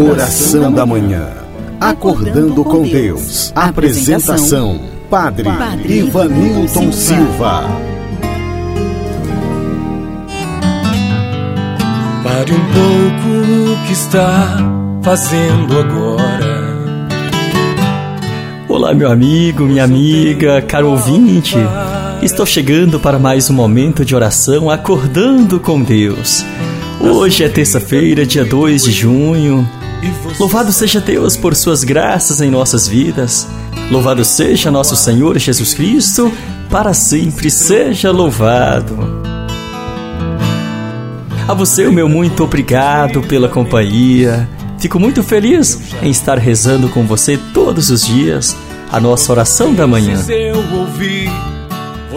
Oração da Manhã. Acordando com Deus. Apresentação: Padre, Ivanilton Silva. Pare um pouco o que está fazendo agora. Olá, meu amigo, minha amiga, caro ouvinte. Estou chegando para mais um momento de oração acordando com Deus. Hoje é terça-feira, dia 2 de junho. Louvado seja Deus por suas graças em nossas vidas. Louvado seja nosso Senhor Jesus Cristo, para sempre seja louvado. A você, o meu muito obrigado pela companhia. Fico muito feliz em estar rezando com você todos os dias a nossa oração da manhã.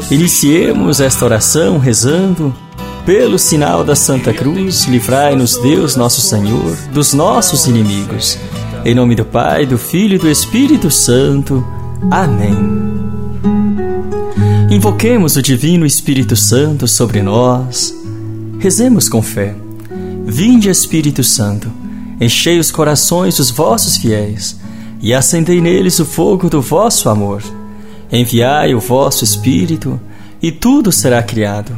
Iniciemos esta oração rezando pelo sinal da Santa Cruz, livrai-nos Deus nosso Senhor dos nossos inimigos. Em nome do Pai, do Filho e do Espírito Santo. Amém. Invoquemos o Divino Espírito Santo sobre nós. Rezemos com fé. Vinde, Espírito Santo, enchei os corações dos vossos fiéis e acendei neles o fogo do vosso amor. Enviai o vosso Espírito, e tudo será criado,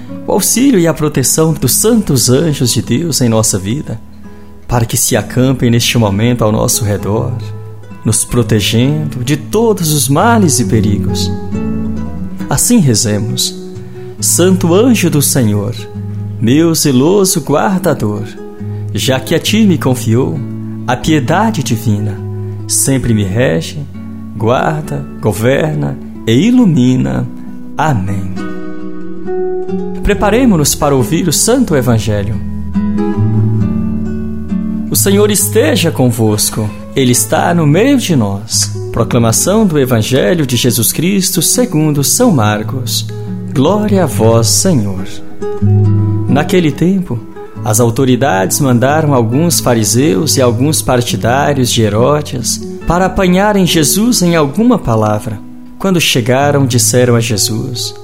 auxílio e a proteção dos santos anjos de Deus em nossa vida, para que se acampem neste momento ao nosso redor, nos protegendo de todos os males e perigos. Assim rezemos. Santo anjo do Senhor, meu zeloso guardador, já que a ti me confiou a piedade divina, sempre me rege, guarda, governa e ilumina Amém. Preparemos-nos para ouvir o Santo Evangelho. O Senhor esteja convosco, Ele está no meio de nós. Proclamação do Evangelho de Jesus Cristo segundo São Marcos. Glória a vós, Senhor. Naquele tempo, as autoridades mandaram alguns fariseus e alguns partidários de Herodes para apanharem Jesus em alguma palavra quando chegaram, disseram a Jesus: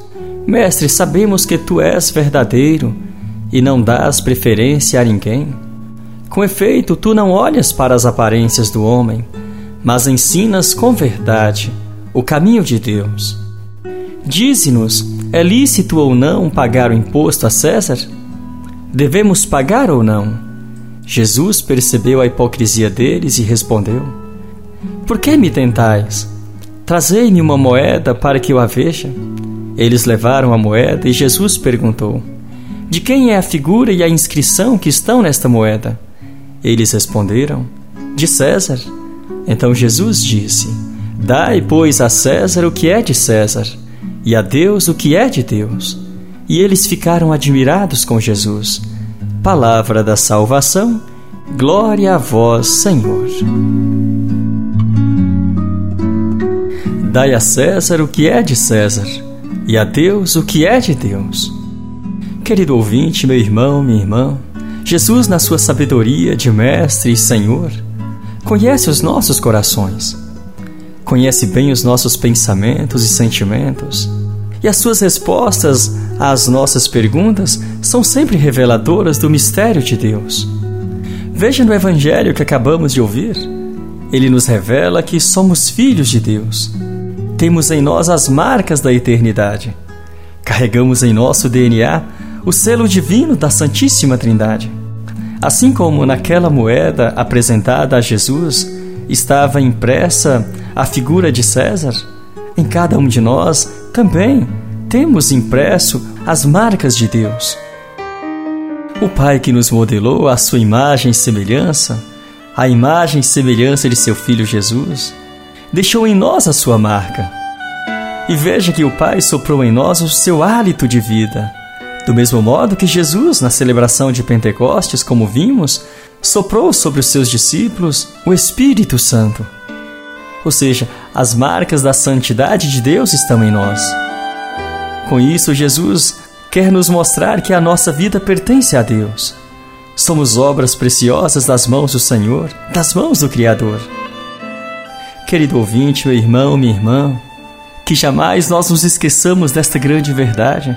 Mestre, sabemos que tu és verdadeiro e não dás preferência a ninguém. Com efeito, tu não olhas para as aparências do homem, mas ensinas com verdade o caminho de Deus. Dize-nos: é lícito ou não pagar o imposto a César? Devemos pagar ou não? Jesus percebeu a hipocrisia deles e respondeu: Por que me tentais? Trazei-me uma moeda para que eu a veja. Eles levaram a moeda e Jesus perguntou: De quem é a figura e a inscrição que estão nesta moeda? Eles responderam: De César. Então Jesus disse: Dai, pois, a César o que é de César, e a Deus o que é de Deus. E eles ficaram admirados com Jesus. Palavra da salvação, glória a vós, Senhor. Dai a César o que é de César, e a Deus o que é de Deus. Querido ouvinte, meu irmão, minha irmã, Jesus, na sua sabedoria de Mestre e Senhor, conhece os nossos corações, conhece bem os nossos pensamentos e sentimentos, e as suas respostas às nossas perguntas são sempre reveladoras do mistério de Deus. Veja no Evangelho que acabamos de ouvir, ele nos revela que somos filhos de Deus temos em nós as marcas da eternidade. Carregamos em nosso DNA o selo divino da Santíssima Trindade. Assim como naquela moeda apresentada a Jesus estava impressa a figura de César, em cada um de nós também temos impresso as marcas de Deus. O Pai que nos modelou a sua imagem e semelhança, a imagem e semelhança de seu Filho Jesus, deixou em nós a sua marca. E veja que o Pai soprou em nós o seu hálito de vida. Do mesmo modo que Jesus, na celebração de Pentecostes, como vimos, soprou sobre os seus discípulos o Espírito Santo. ou seja, as marcas da santidade de Deus estão em nós. Com isso, Jesus quer nos mostrar que a nossa vida pertence a Deus. Somos obras preciosas das mãos do Senhor, das mãos do Criador. Querido ouvinte, meu irmão, minha irmã, que jamais nós nos esqueçamos desta grande verdade.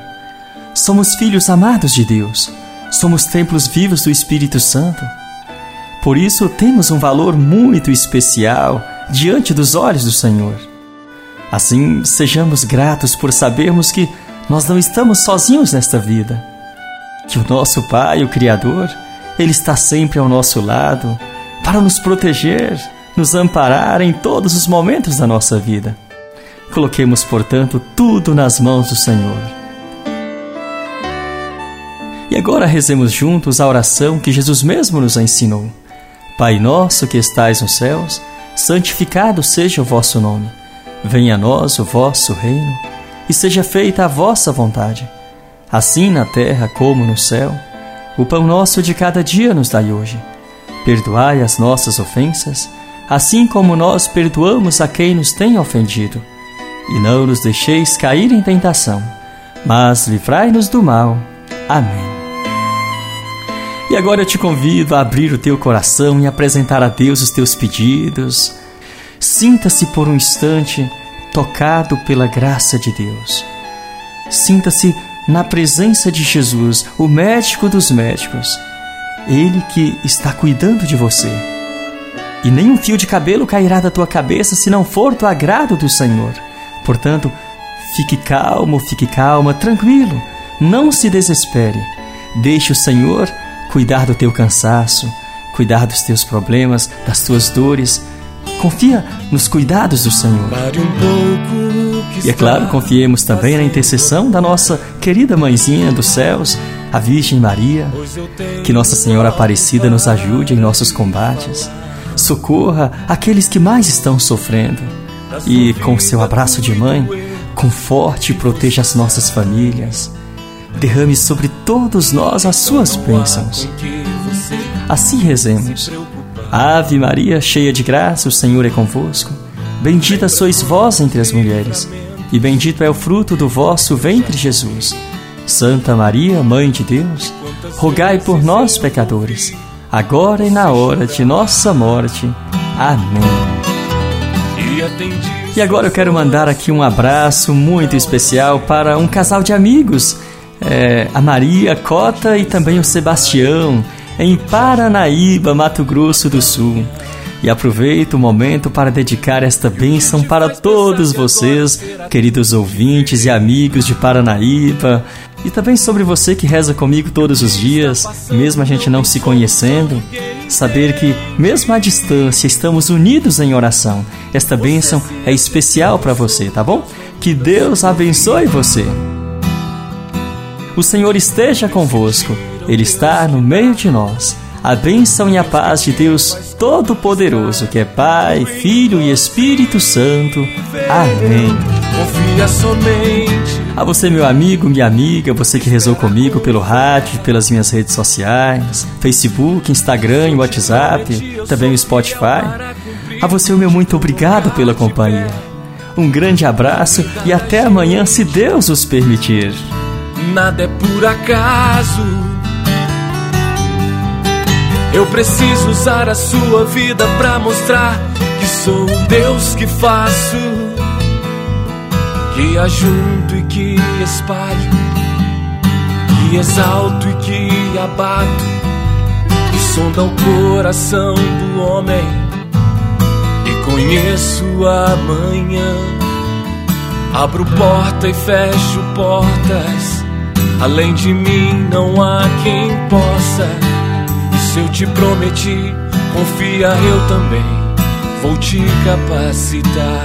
Somos filhos amados de Deus, somos templos vivos do Espírito Santo. Por isso temos um valor muito especial diante dos olhos do Senhor. Assim, sejamos gratos por sabermos que nós não estamos sozinhos nesta vida. Que o nosso Pai, o Criador, Ele está sempre ao nosso lado para nos proteger, nos amparar em todos os momentos da nossa vida. Coloquemos, portanto, tudo nas mãos do Senhor. E agora rezemos juntos a oração que Jesus mesmo nos ensinou. Pai nosso que estais nos céus, santificado seja o vosso nome. Venha a nós o vosso reino, e seja feita a vossa vontade, assim na terra como no céu. O pão nosso de cada dia nos dai hoje. Perdoai as nossas ofensas, assim como nós perdoamos a quem nos tem ofendido. E não nos deixeis cair em tentação, mas livrai-nos do mal. Amém. E agora eu te convido a abrir o teu coração e apresentar a Deus os teus pedidos. Sinta-se por um instante tocado pela graça de Deus. Sinta-se na presença de Jesus, o médico dos médicos. Ele que está cuidando de você. E nenhum fio de cabelo cairá da tua cabeça se não for do agrado do Senhor. Portanto, fique calmo, fique calma, tranquilo. Não se desespere. Deixe o Senhor cuidar do teu cansaço, cuidar dos teus problemas, das tuas dores. Confia nos cuidados do Senhor. E é claro, confiemos também na intercessão da nossa querida mãezinha dos céus, a Virgem Maria. Que Nossa Senhora Aparecida nos ajude em nossos combates. Socorra aqueles que mais estão sofrendo. E com seu abraço de mãe, conforte e proteja as nossas famílias derrame sobre todos nós as suas bênçãos. Assim rezemos. Ave Maria, cheia de graça, o Senhor é convosco. Bendita sois vós entre as mulheres, e bendito é o fruto do vosso ventre, Jesus. Santa Maria, Mãe de Deus, rogai por nós, pecadores, agora e na hora de nossa morte. Amém. E agora eu quero mandar aqui um abraço muito especial para um casal de amigos é, a Maria Cota e também o Sebastião, em Paranaíba, Mato Grosso do Sul. E aproveito o momento para dedicar esta bênção para todos vocês, queridos ouvintes e amigos de Paranaíba, e também sobre você que reza comigo todos os dias, mesmo a gente não se conhecendo, saber que, mesmo à distância, estamos unidos em oração. Esta bênção é especial para você, tá bom? Que Deus abençoe você. O Senhor esteja convosco, Ele está no meio de nós. A bênção e a paz de Deus Todo-Poderoso, que é Pai, Filho e Espírito Santo. Amém. Confia somente. A você, meu amigo, minha amiga, você que rezou comigo pelo rádio, pelas minhas redes sociais, Facebook, Instagram WhatsApp, também o Spotify. A você, o meu muito obrigado pela companhia. Um grande abraço e até amanhã, se Deus os permitir nada é por acaso. Eu preciso usar a sua vida para mostrar que sou o Deus que faço, que ajunto e que espalho, que exalto e que abato, que sonda o coração do homem e conheço amanhã. Abro porta e fecho portas Além de mim não há quem possa. Se eu te prometi, confia eu também. Vou te capacitar.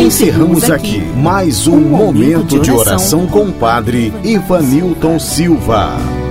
Encerramos aqui mais um momento de oração com o Padre Ivanilton Silva.